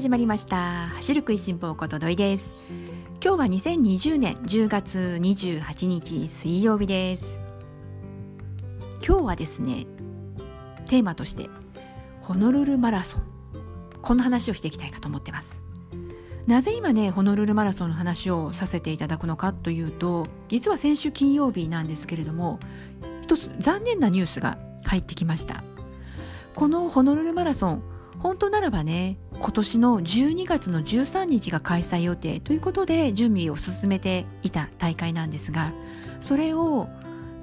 始まりました。走る食いしん坊こと土井です。今日は2020年10月28日水曜日です。今日はですねテーマとしてホノルルマラソン。こんな話をしていきたいかと思ってます。なぜ今ねホノルルマラソンの話をさせていただくのかというと実は先週金曜日なんですけれども一つ残念なニュースが入ってきました。このホノルルマラソン本当ならばね今年の12月の13日が開催予定ということで準備を進めていた大会なんですがそれを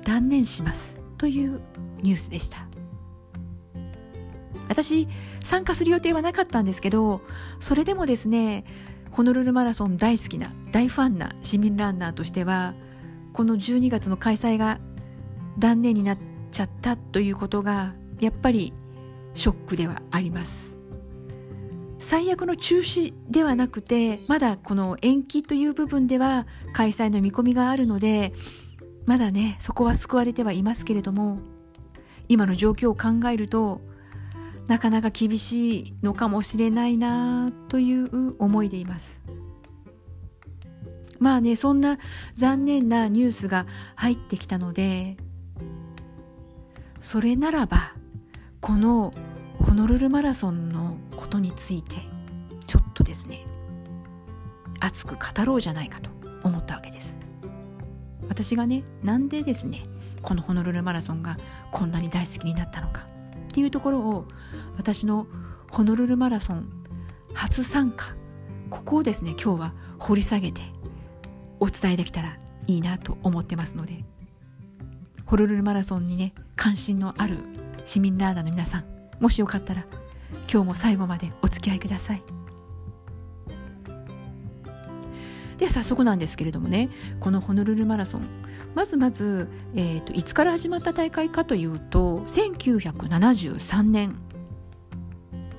断念しますというニュースでした。私参加する予定はなかったんですけどそれでもですねホノルルマラソン大好きな大ファンな市民ランナーとしてはこの12月の開催が断念になっちゃったということがやっぱりショックではあります。最悪の中止ではなくてまだこの延期という部分では開催の見込みがあるのでまだねそこは救われてはいますけれども今の状況を考えるとなかなか厳しいのかもしれないなという思いでいます。まあねそんな残念なニュースが入ってきたのでそれならばこのホノルルマラソンのことについてちょっとですね熱く語ろうじゃないかと思ったわけです。私がねなんでですねこのホノルルマラソンがこんなに大好きになったのかっていうところを私のホノルルマラソン初参加ここをですね今日は掘り下げてお伝えできたらいいなと思ってますのでホノルルマラソンにね関心のある市民ラーナーの皆さんもしよかったら今日も最後までお付き合いください。では早速なんですけれどもねこのホノルルマラソン。まずまず、えーと、いつから始まった大会かというと1973年。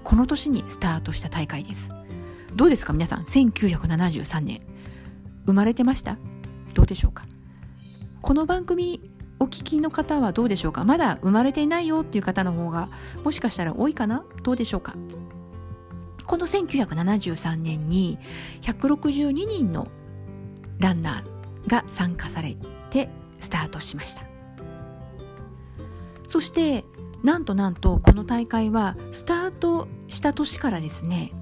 この年にスタートした大会です。どうですか皆さん？1973年。生まれてました？どうでしょうか？この番組お聞きの方はどうでしょうか？まだ生まれていないよっていう方の方がもしかしたら多いかな？どうでしょうか？この1973年に162人のランナーが参加されてスタートしました。そしてなんとなんとこの大会はスタートした年からですね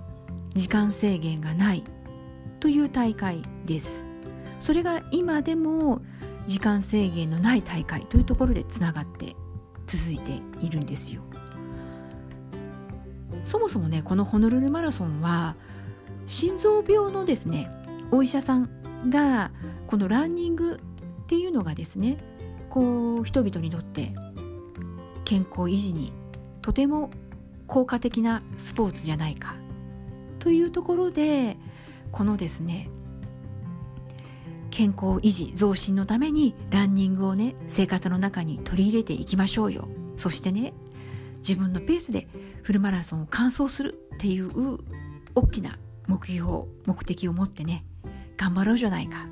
時間制限がないという大会です。それが今でも時間制限のない大会というところでつながって続いているんですよ。そもそもねこのホノルルマラソンは心臓病のですねお医者さんがこのランニングっていうのがですねこう人々にとって健康維持にとても効果的なスポーツじゃないかというところでこのですね健康維持増進のためにランニングをね生活の中に取り入れていきましょうよ。そしてね自分のペースでフルマラソンを完走するっていう大きな目標目的を持ってね頑張ろうじゃないか。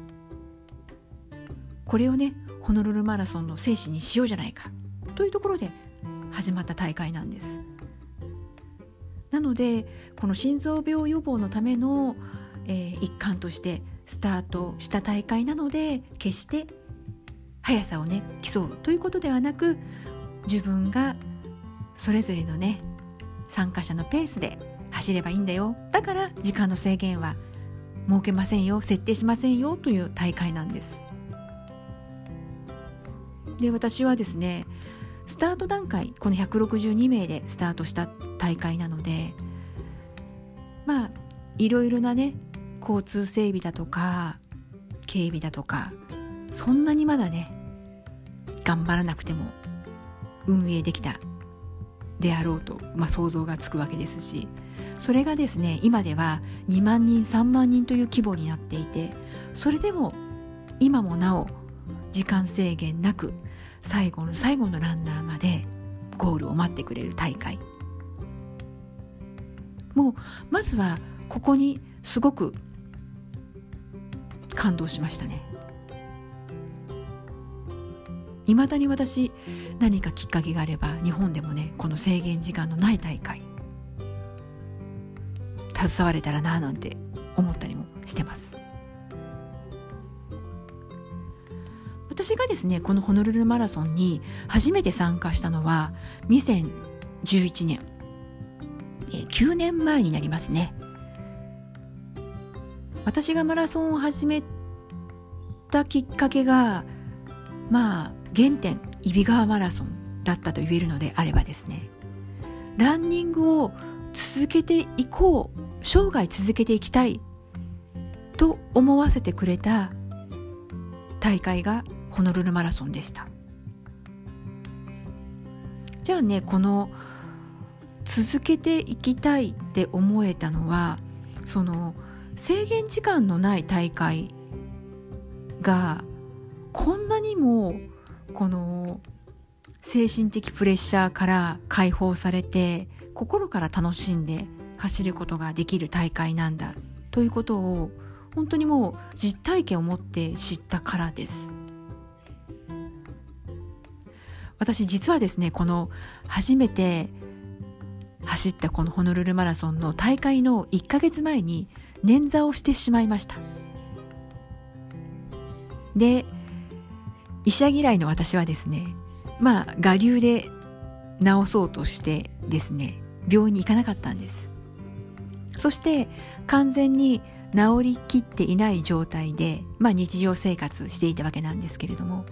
これをねホノルルマラソンの精神にしようじゃないか。というところで始まった大会なんです。なのでこの心臓病予防のための、えー、一環としてスタートした大会なので決して速さをね競うということではなく自分がそれぞれのね参加者のペースで走ればいいんだよ。だから時間の制限は設けませんよ。設定しませんよという大会なんです。で私はですねスタート段階この162名でスタートした大会なのでまあいろいろなね交通整備だとか警備だとかそんなにまだね頑張らなくても運営できたであろうと、まあ、想像がつくわけですしそれがですね今では2万人3万人という規模になっていてそれでも今もなお時間制限なく最後の最後のランナーまでゴールを待ってくれる大会。もうまずはここにすごく感動しましたね。いまだに私何かきっかけがあれば日本でもねこの制限時間のない大会携われたらななんて思ったりもしてます。私がですねこのホノルルマラソンに初めて参加したのは2011年、え9年前になりますね。私がマラソンを始めたきっかけがまあ原点揖斐川マラソンだったと言えるのであればですね。ランニングを続けていこう生涯続けていきたいと思わせてくれた大会がホノルルマラソンでした。じゃあねこの続けていきたいって思えたのはその制限時間のない大会がこんなにもこの精神的プレッシャーから解放されて心から楽しんで走ることができる大会なんだということを本当にもう実体験を持って知ったからです。私実はですねこの初めて走ったこのホノルルマラソンの大会の1ヶ月前に捻挫をしてしまいました。で医者嫌いの私はですねまあ我流で治そうとしてですね病院に行かなかったんです。そして完全に治りきっていない状態で、まあ、日常生活していたわけなんですけれども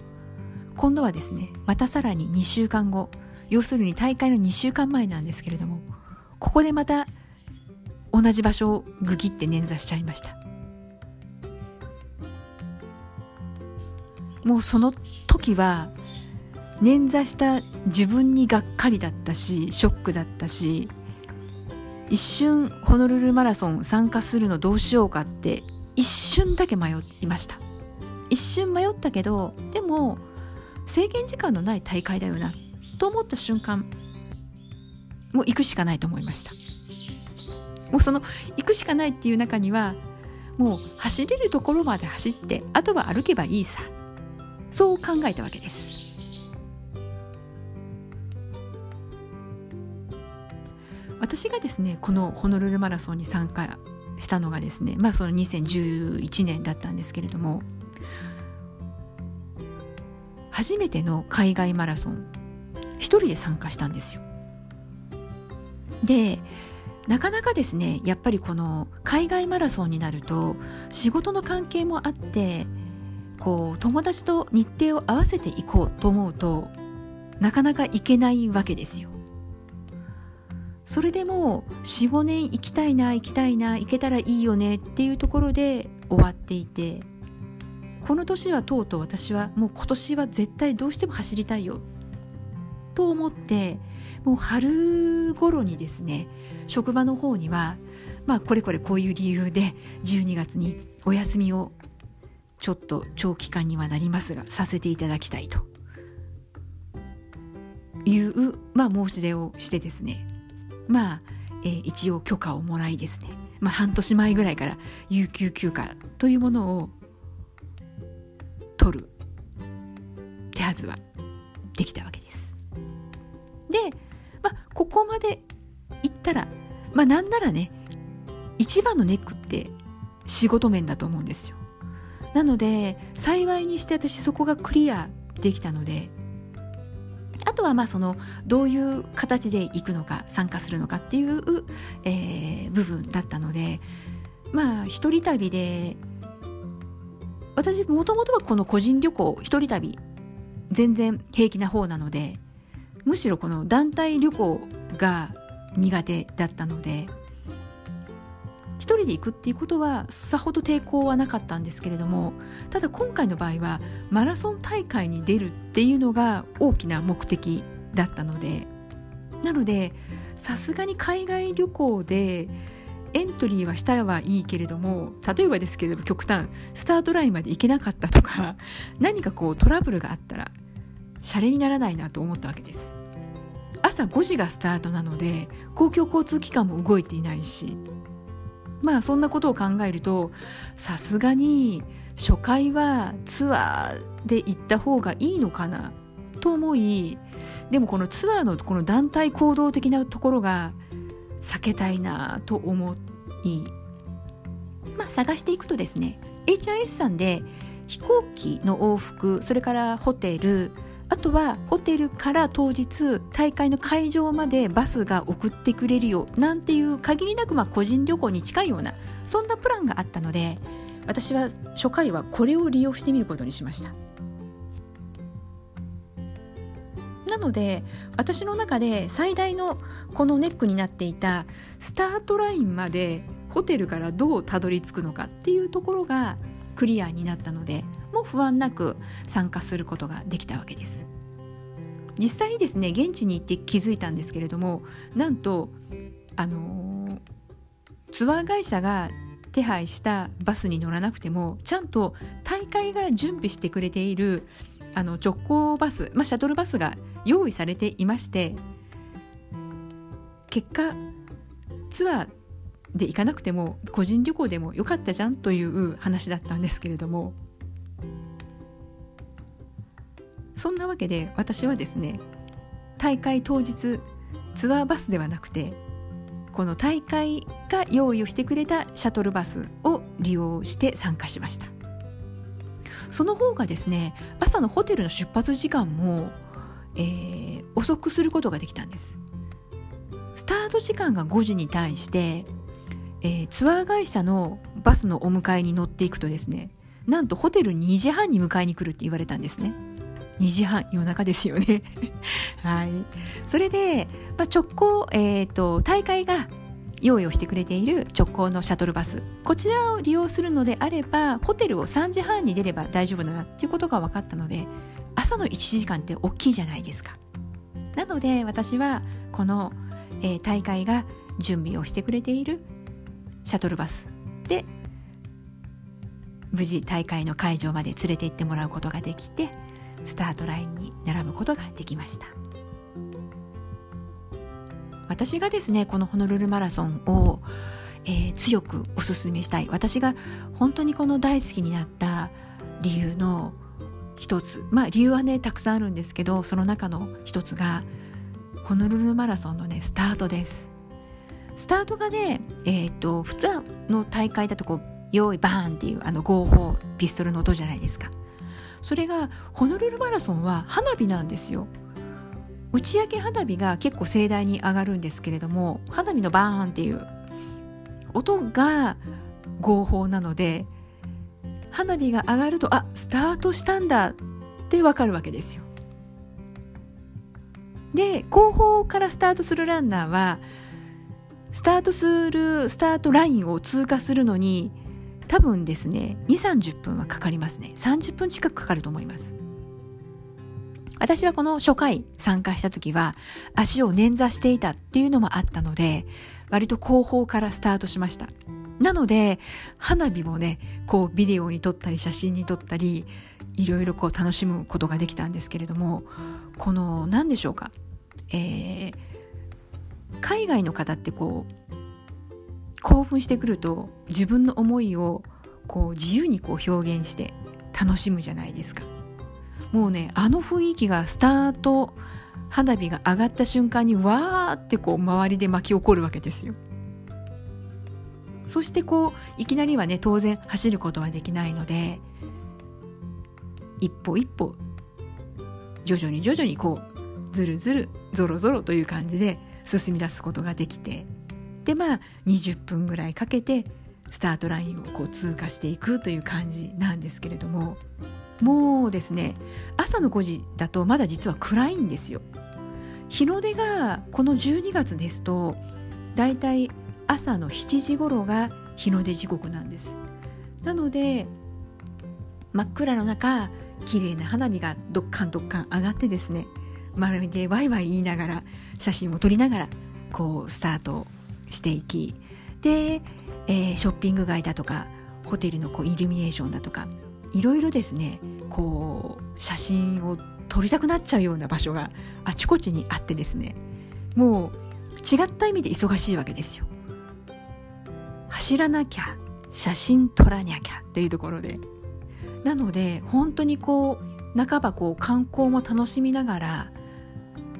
今度はですねまたさらに2週間後要するに大会の2週間前なんですけれどもここでまた同じ場所をグギって捻挫しちゃいました。もうその時は捻挫した自分にがっかりだったしショックだったし一瞬ホノルルマラソン参加するのどうしようかって一瞬だけ迷いました。一瞬迷ったけどでも制限時間のない大会だよなと思った瞬間もう行くしかないと思いました。もうその行くしかないっていう中にはもう走れるところまで走ってあとは歩けばいいさ。そう考えたわけです。私がですねこのホノルルマラソンに参加したのがですねまあその2011年だったんですけれども初めての海外マラソン一人で参加したんですよ。でなかなかですねやっぱりこの海外マラソンになると仕事の関係もあってこう友達と日程を合わせていこうと思うとなかなか行けないわけですよ。それでも45年行きたいな行きたいな行けたらいいよねっていうところで終わっていてこの年はとうとう私はもう今年は絶対どうしても走りたいよと思ってもう春頃にですね職場の方にはまあこれこれこういう理由で12月にお休みをちょっと長期間にはなりますがさせていただきたいと。いう、まあ、申し出をしてですね。まあ、えー、一応許可をもらいですね、まあ、半年前ぐらいから有給休暇というものを取る手はずはできたわけです。で、まあ、ここまでいったら、まあ、なんならね一番のネックって仕事面だと思うんですよ。なので幸いにして私そこがクリアできたのであとはまあそのどういう形で行くのか参加するのかっていう、えー、部分だったのでまあ一人旅で私もともとはこの個人旅行一人旅全然平気な方なのでむしろこの団体旅行が苦手だったので一人で行くっていうことはさほど抵抗はなかったんですけれどもただ今回の場合はマラソン大会に出るっていうのが大きな目的だったのでなのでさすがに海外旅行でエントリーはしたはいいけれども例えばですけれども極端スタートラインまで行けなかったとか何かこうトラブルがあったらシャレにならないなと思ったわけです。朝5時がスタートなので公共交通機関も動いていないし。まあそんなことを考えるとさすがに初回はツアーで行った方がいいのかなと思いでもこのツアーのこの団体行動的なところが避けたいなと思っまあ、探していくとですね HIS さんで飛行機の往復それからホテルあとはホテルから当日大会の会場までバスが送ってくれるよなんていう限りなくまあ個人旅行に近いようなそんなプランがあったので私は初回はこれを利用してみることにしました。なので私の中で最大のこのネックになっていたスタートラインまでホテルからどうたどり着くのかっていうところがクリアになったのでも不安なく参加することができたわけです。実際にですね現地に行って気づいたんですけれどもなんとあのツアー会社が手配したバスに乗らなくてもちゃんと大会が準備してくれているあの直行バス、まあ、シャトルバスが用意されていまして結果ツアーで行かなくても個人旅行でもよかったじゃんという話だったんですけれどもそんなわけで私はですね大会当日ツアーバスではなくてこの大会が用意をしてくれたシャトルバスを利用して参加しました。その方がですね朝のホテルの出発時間も、えー、遅くすることができたんです。スタート時間が5時に対して、えー、ツアー会社のバスのお迎えに乗っていくとですねなんとホテル2時半に迎えに来るって言われたんですね。2時半夜中ですよね。はい。それで、まあ、直行、えーと、大会が用意をしてくれている直行のシャトルバス。こちらを利用するのであればホテルを3時半に出れば大丈夫だなっていうことが分かったので朝の1時間って大きいじゃないですか。なので私はこの、えー、大会が準備をしてくれているシャトルバスで無事大会の会場まで連れて行ってもらうことができてスタートラインに並ぶことができました。私がですねこのホノルルマラソンを、えー、強くおすすめしたい。私が本当にこの大好きになった理由の一つ。まあ理由はねたくさんあるんですけどその中の一つがホノルルマラソンのねスタートです。スタートがねえっ、ー、と普段の大会だとこう用意バーンっていうあの合法ピストルの音じゃないですか。それがホノルルマラソンは花火なんですよ。打ち上げ花火が結構盛大に上がるんですけれども花火のバーンっていう音が合法なので花火が上がるとあスタートしたんだってわかるわけですよ。で後方からスタートするランナーはスタートするスタートラインを通過するのに多分ですね2 3 0分はかかりますね。30分近くかかると思います。私はこの初回参加した時は足を捻挫していたっていうのもあったので割と後方からスタートしました。なので花火もねこうビデオに撮ったり写真に撮ったりいろいろこう楽しむことができたんですけれどもこの何でしょうか、えー、海外の方ってこう興奮してくると自分の思いをこう自由にこう表現して楽しむじゃないですか。もうねあの雰囲気がスタート花火が上がった瞬間にわーってこう周りで巻き起こるわけですよ。そしてこういきなりはね当然走ることはできないので一歩一歩徐々に徐々にこうずるずるぞろぞろという感じで進み出すことができてでまあ20分ぐらいかけてスタートラインをこう通過していくという感じなんですけれども。もうですね朝の5時だとまだ実は暗いんですよ。日の出がこの12月ですとだいたい朝の7時頃が日の出時刻なんです。なので真っ暗の中綺麗な花火がどっかんどっかん上がってですねまるでワイワイ言いながら写真を撮りながらこうスタートしていきで、えー、ショッピング街だとかホテルのこうイルミネーションだとかいろいろですねこう写真を撮りたくなっちゃうような場所があちこちにあってですねもう違った意味で忙しいわけですよ。走らなきゃ写真撮らなきゃというところでなので本当にこう半ばこう観光も楽しみながら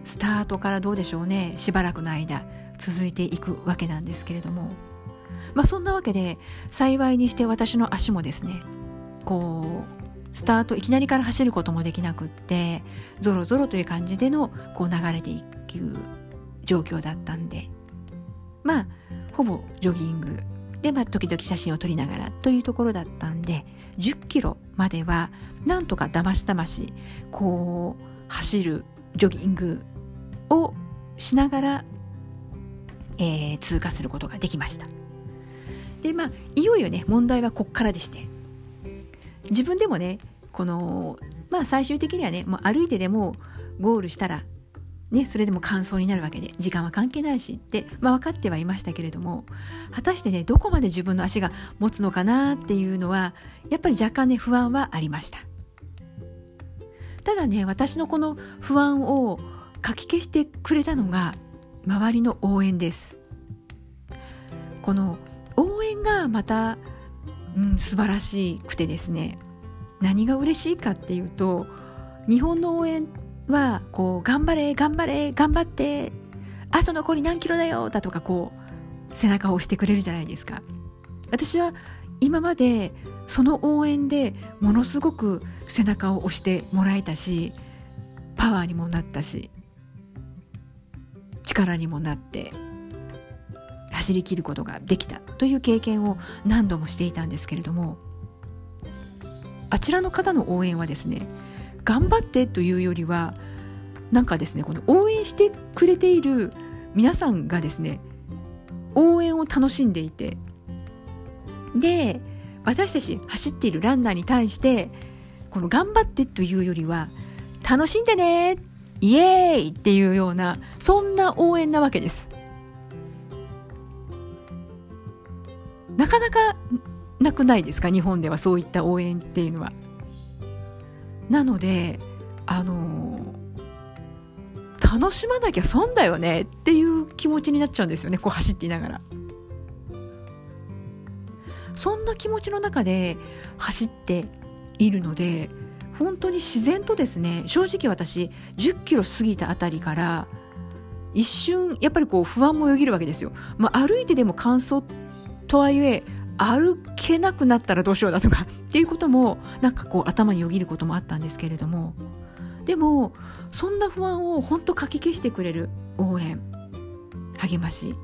スタートからどうでしょうねしばらくの間続いていくわけなんですけれども。まあそんなわけで幸いにして私の足もですねこうスタートいきなりから走ることもできなくってゾロゾロという感じでのこう流れていく状況だったんで。まあほぼジョギングで、まあ、時々写真を撮りながらというところだったんで10キロまではなんとかだましだましこう走るジョギングをしながら、えー、通過することができました。でまあいよいよね問題はこっからでして。自分でもねこのまあ最終的にはねもう歩いてでもゴールしたらね、それでも乾燥になるわけで時間は関係ないしって、まあ、分かってはいましたけれども果たしてねどこまで自分の足が持つのかなっていうのはやっぱり若干ね不安はありました。ただね私のこの不安をかき消してくれたのが周りの応援です。この応援がまた、うん、素晴らしくてですね何が嬉しいかっていうと日本の応援はこう頑張れ頑張れ頑張ってあと残り何キロだよだとかこう背中を押してくれるじゃないですか。私は今までその応援でものすごく背中を押してもらえたしパワーにもなったし力にもなって走り切ることができたという経験を何度もしていたんですけれどもあちらの方の応援はですね頑張ってというよりはなんかですねこの応援してくれている皆さんがですね応援を楽しんでいてで私たち走っているランナーに対してこの頑張ってというよりは楽しんでねイエーイっていうようなそんな応援なわけです。なかなかなくないですか？日本ではそういった応援っていうのは。なのであの楽しまなきゃ損だよねっていう気持ちになっちゃうんですよね。こう走っていながら。そんな気持ちの中で走っているので本当に自然とですね正直私10キロ過ぎたあたりから一瞬やっぱりこう不安もよぎるわけですよ。まあ、歩いてでも乾燥とはいえ歩けなくなったらどうしようだとか っていうこともなんかこう頭によぎることもあったんですけれどもでもそんな不安を本当かき消してくれる応援励まし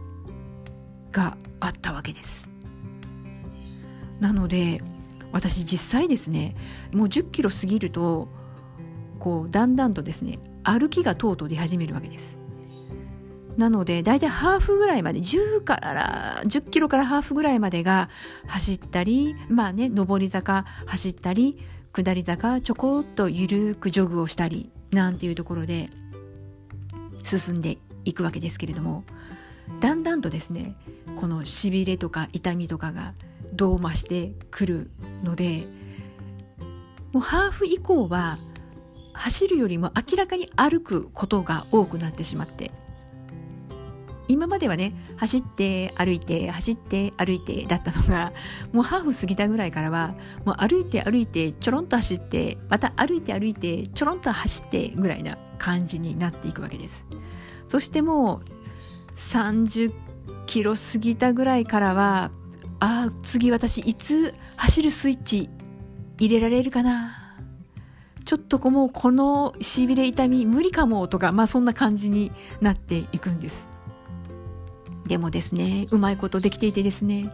があったわけですなので私実際ですねもう1 0キロ過ぎるとこうだんだんとですね歩きがとうとう出始めるわけです。なので大体ハーフぐらいまで10から10キロからハーフぐらいまでが走ったりまあね上り坂走ったり下り坂ちょこっとゆるくジョグをしたりなんていうところで進んでいくわけですけれどもだんだんとですねこのしびれとか痛みとかがどう増してくるのでもうハーフ以降は走るよりも明らかに歩くことが多くなってしまって今まではね走って歩いて走って歩いてだったのがもうハーフ過ぎたぐらいからはもう歩いて歩いてちょろんと走ってまた歩いて歩いてちょろんと走ってぐらいな感じになっていくわけです。そしてもう30キロ過ぎたぐらいからはああ次私いつ走るスイッチ入れられるかな？ちょっともうこのしびれ痛み無理かもとかまあそんな感じになっていくんですでもですねうまいことできていてですね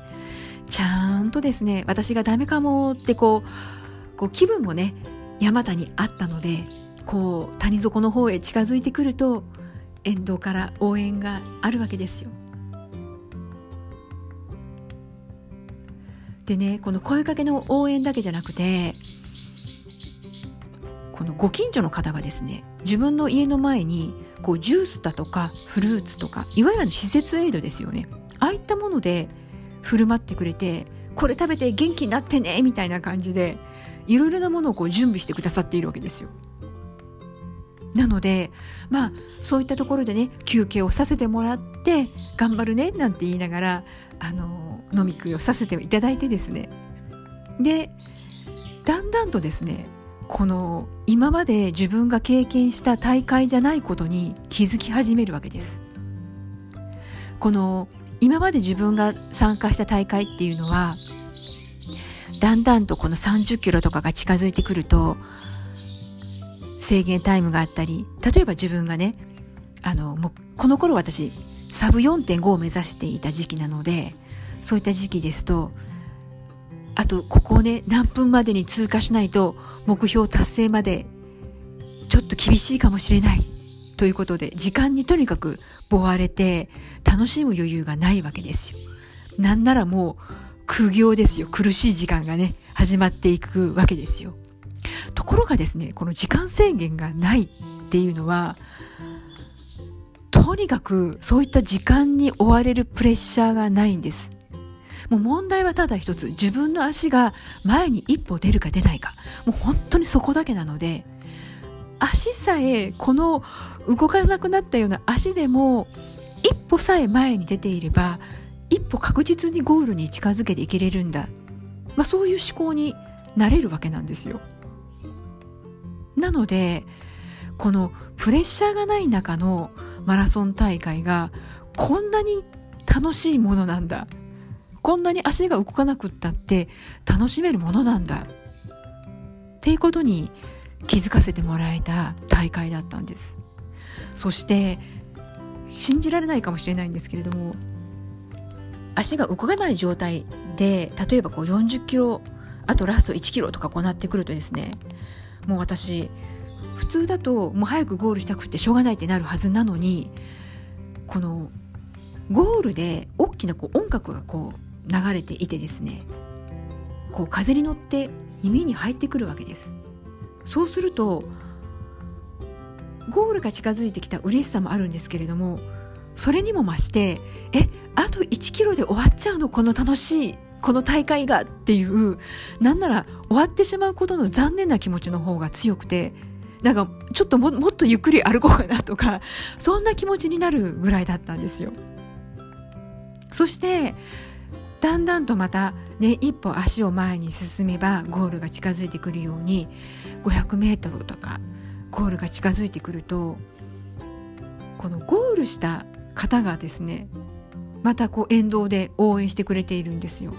ちゃんとですね私がダメかもってこうこう気分もね山田にあったのでこう谷底の方へ近づいてくると沿道から応援があるわけですよ。でねこの声かけの応援だけじゃなくてこのご近所の方がですね自分の家の前にこうジュースだとかフルーツとかいわゆる施設エイドですよねああいったもので振る舞ってくれてこれ食べて元気になってねみたいな感じでいろいろなものをこう準備してくださっているわけですよ。なのでまあそういったところでね休憩をさせてもらって頑張るねなんて言いながらあの飲み食いをさせていただいてですね。でだんだんとですねこの今まで自分が経験した大会じゃないことに気づき始めるわけです。この今まで自分が参加した大会っていうのはだんだんとこの30キロとかが近づいてくると制限タイムがあったり例えば自分がねあのもうこの頃私サブ4.5を目指していた時期なのでそういった時期ですとあとここをね何分までに通過しないと目標達成までちょっと厳しいかもしれないということで時間にとにかく追われて楽しむ余裕がないわけですよ。なんならもう苦行ですよ。苦しい時間がね始まっていくわけですよ。ところがですねこの時間制限がないっていうのはとにかくそういった時間に追われるプレッシャーがないんです。もう問題はただ一つ。自分の足が前に一歩出るか出ないか。もう本当にそこだけなので足さえこの動かなくなったような足でも一歩さえ前に出ていれば一歩確実にゴールに近づけていけれるんだ、まあ、そういう思考になれるわけなんですよ。なのでこのプレッシャーがない中のマラソン大会がこんなに楽しいものなんだ。こんなに足が動かなくったって楽しめるものなんだ。っていうことに気づかせてもらえた大会だったんです。そして信じられないかもしれないんですけれども足が動かない状態で例えばこう40キロあとラスト1キロとかこうなってくるとですねもう私普通だともう早くゴールしたくてしょうがないってなるはずなのにこのゴールで大きなこう音楽がこう流れていてですねこう風に乗って耳に入ってくるわけです。そうするとゴールが近づいてきた嬉しさもあるんですけれどもそれにも増してえあと1キロで終わっちゃうの？この楽しいこの大会がっていうなんなら終わってしまうことの残念な気持ちの方が強くてなんかちょっとももっとゆっくり歩こうかなとかそんな気持ちになるぐらいだったんですよ。そしてだんだんとまたね一歩足を前に進めばゴールが近づいてくるように 500m とかゴールが近づいてくるとこのゴールした方がですねまたこう沿道で応援してくれているんですよ。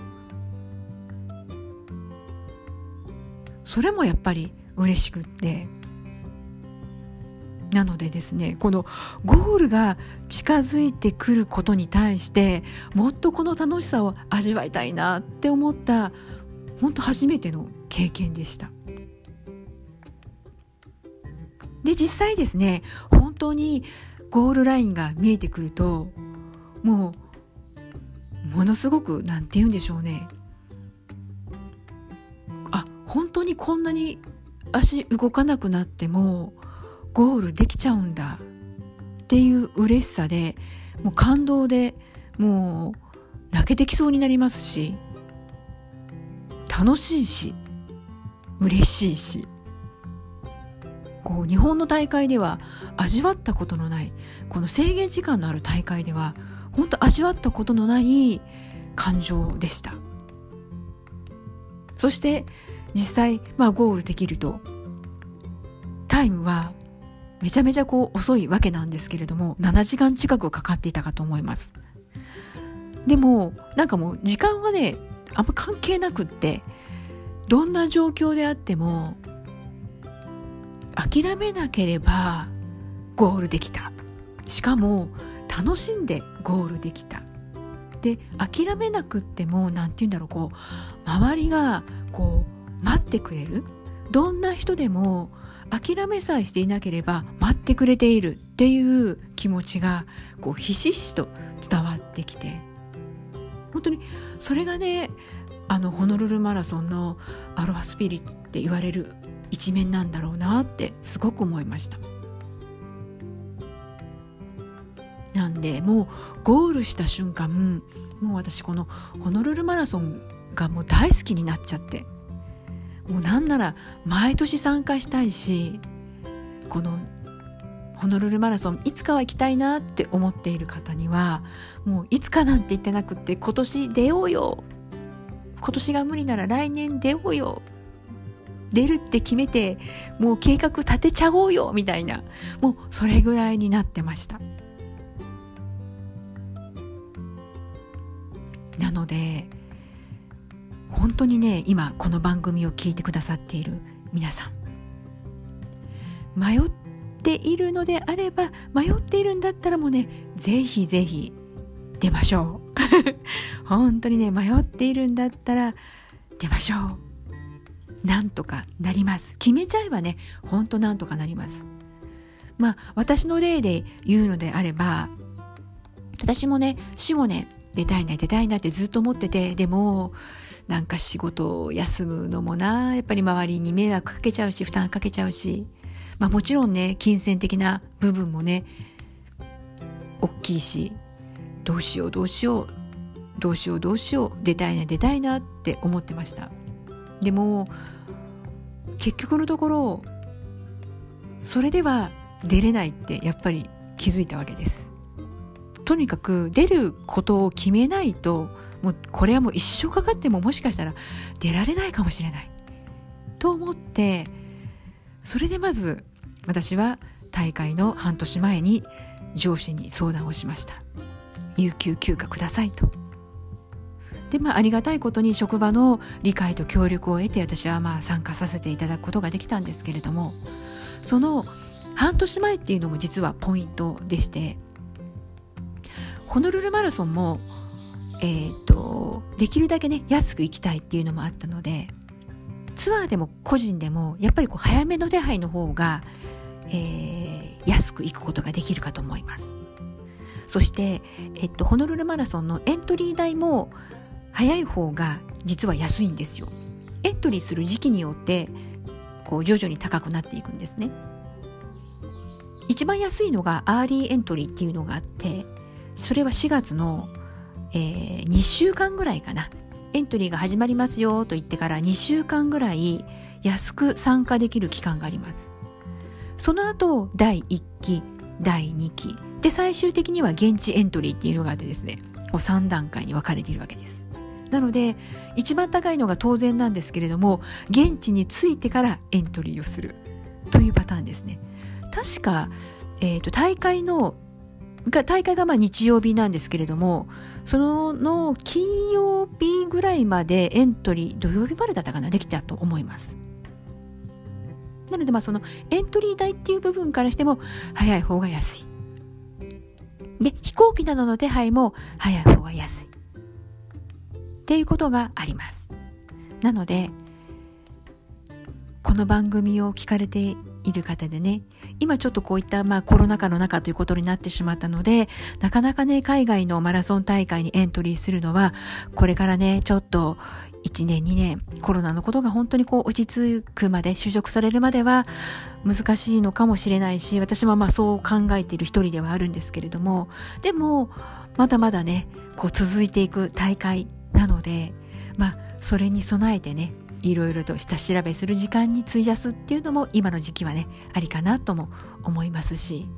それもやっぱり嬉しくってなのでですねこのゴールが近づいてくることに対してもっとこの楽しさを味わいたいなって思った本当初めての経験でした。で実際ですね本当にゴールラインが見えてくるともうものすごく何て言うんでしょうねあ本当にこんなに足動かなくなってもゴールできちゃうんだ。っていう嬉しさでもう感動でもう泣けてきそうになりますし楽しいし嬉しいし。こう日本の大会では味わったことのないこの制限時間のある大会では本当味わったことのない感情でした。そして実際、まあ、ゴールできるとタイムはめちゃめちゃこう遅いわけなんですけれども7時間近くかかっていたかと思います。でもなんかもう時間はねあんま関係なくってどんな状況であっても諦めなければゴールできた。しかも楽しんでゴールできた。で諦めなくっても何て言うんだろうこう周りがこう待ってくれる。どんな人でも諦めさえしていなければ待ってくれているっていう気持ちがこうひしひしと伝わってきて本当にそれがねあのホノルルマラソンのアロハスピリッツって言われる一面なんだろうなってすごく思いました。なんでもうゴールした瞬間もう私このホノルルマラソンがもう大好きになっちゃって。もうなんなら毎年参加したいしこのホノルルマラソンいつかは行きたいなって思っている方にはもういつかなんて言ってなくって今年出ようよ。今年が無理なら来年出ようよ。出るって決めてもう計画立てちゃおうよみたいなもうそれぐらいになってました。なので本当にね今この番組を聞いてくださっている皆さん。迷っているのであれば迷っているんだったらもうねぜひぜひ出ましょう。本当にね迷っているんだったら出ましょう。なんとかなります。決めちゃえばね本当なんとかなります。まあ私の例で言うのであれば私もね45年出たいな出たいなってずっと思っててでもなんか仕事を休むのもな。やっぱり周りに迷惑かけちゃうし負担かけちゃうし。まあもちろんね金銭的な部分もね大きいし。どうしようどうしよう。どうしようどうしよう。出たいな出たいなって思ってました。でも結局のところそれでは出れないってやっぱり気づいたわけです。とにかく出ることを決めないともうこれはもう一生かかってももしかしたら出られないかもしれない。と思ってそれでまず私は大会の半年前に上司に相談をしました。有給休暇くださいと。でまあありがたいことに職場の理解と協力を得て私はまあ参加させていただくことができたんですけれどもその半年前っていうのも実はポイントでしてホノルルマラソンもえーと、できるだけね安く行きたいっていうのもあったのでツアーでも個人でもやっぱりこう早めの手配の方が、えー、安く行くことができるかと思います。そして、えっと、ホノルルマラソンのエントリー代も早い方が実は安いんですよ。エントリーする時期によってこう徐々に高くなっていくんですね。一番安いのが early entry っていうのがあってそれは4月のえー、2週間ぐらいかな。エントリーが始まりますよと言ってから2週間ぐらい安く参加できる期間があります。その後第1期第2期。で最終的には現地エントリーっていうのがあってですねこう3段階に分かれているわけです。なので一番高いのが当然なんですけれども現地に着いてからエントリーをするというパターンですね。確か、えーと大会の大会がまあ日曜日なんですけれども、そのの金曜日ぐらいまでエントリー、土曜日までだったかな、できたと思います。なのでまあそのエントリー代っていう部分からしても早い方が安い。で、飛行機などの手配も早い方が安い。っていうことがあります。なので、この番組を聞かれている方でね。今ちょっとこういったまあコロナ禍の中ということになってしまったのでなかなかね海外のマラソン大会にエントリーするのはこれからねちょっと1年2年コロナのことが本当にこう落ち着くまで就職されるまでは難しいのかもしれないし私もまあそう考えている一人ではあるんですけれどもでもまだまだねこう続いていく大会なのでまあそれに備えてねいろいろと下調べする時間に費やすっていうのも今の時期はねありかなとも思いますし。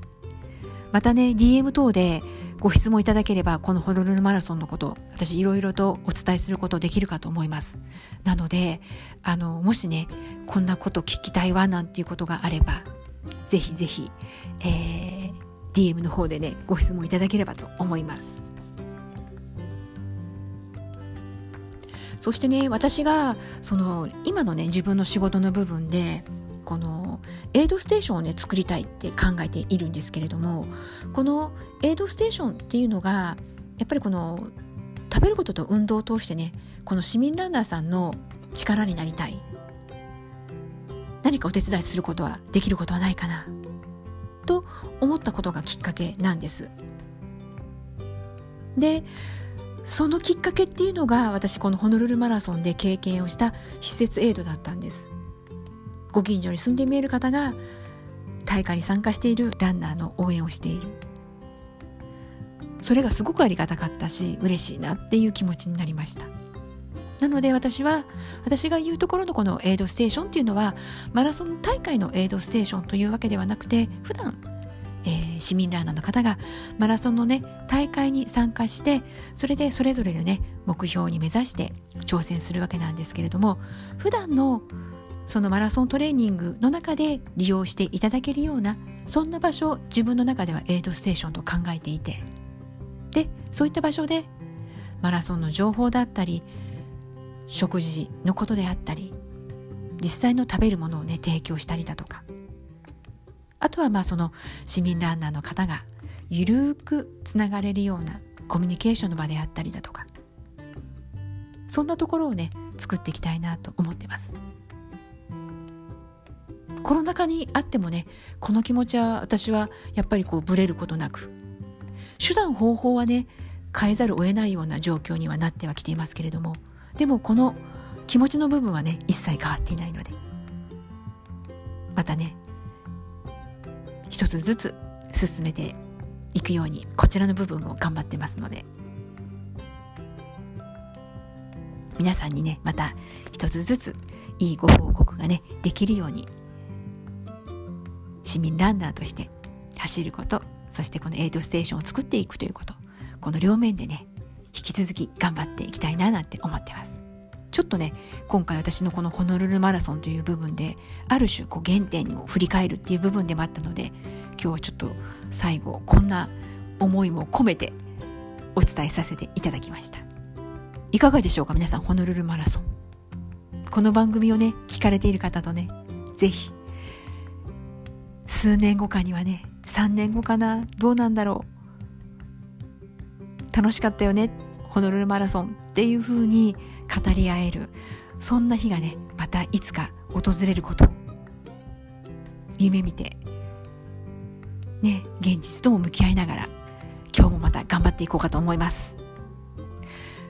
またね DM 等でご質問いただければこのホノルルマラソンのこと私いろいろとお伝えすることできるかと思います。なのであのもしねこんなこと聞きたいわなんていうことがあればぜひぜひ、えー、DM の方でねご質問いただければと思います。そしてね私がその今のね自分の仕事の部分でこのエイドステーションをね作りたいって考えているんですけれどもこのエイドステーションっていうのがやっぱりこの食べることと運動を通してねこの市民ランナーさんの力になりたい。何かお手伝いすることはできることはないかなと思ったことがきっかけなんです。でそのきっかけっていうのが私このホノルルマラソンで経験をした施設エイドだったんです。ご近所に住んで見える方が大会に参加しているランナーの応援をしている。それがすごくありがたかったし嬉しいなっていう気持ちになりました。なので私は私が言うところのこのエイドステーションっていうのはマラソン大会のエイドステーションというわけではなくて普段えー、市民ランナーの方がマラソンのね大会に参加してそれでそれぞれのね目標に目指して挑戦するわけなんですけれども普段のそのマラソントレーニングの中で利用していただけるようなそんな場所を自分の中ではエイドステーションと考えていてでそういった場所でマラソンの情報だったり食事のことであったり実際の食べるものをね提供したりだとかあとはまあその市民ランナーの方がゆるくつながれるようなコミュニケーションの場であったりだとかそんなところをね作っていきたいなと思ってます。コロナ禍にあってもねこの気持ちは私はやっぱりこうブレることなく手段方法はね変えざるを得ないような状況にはなってはきていますけれどもでもこの気持ちの部分はね一切変わっていないのでまたね一つずつ進めていくようにこちらの部分も頑張ってますので。皆さんにねまた一つずついいご報告がねできるように市民ランナーとして走ることそしてこのエイドステーションを作っていくということこの両面でね引き続き頑張っていきたいななんて思ってます。ちょっとね今回私のこのホノルルマラソンという部分である種こう原点を振り返るっていう部分でもあったので今日はちょっと最後こんな思いも込めてお伝えさせていただきました。いかがでしょうか皆さんホノルルマラソン。この番組をね聞かれている方とね是非数年後かにはね3年後かなどうなんだろう。楽しかったよねホノルルマラソンっていう風に語り合える。そんな日がねまたいつか訪れること。夢見て。ね現実とも向き合いながら今日もまた頑張っていこうかと思います。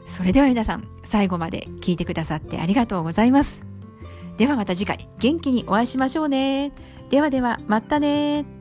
それでは皆さん最後まで聞いてくださってありがとうございます。ではまた次回元気にお会いしましょうね。ではではまたね。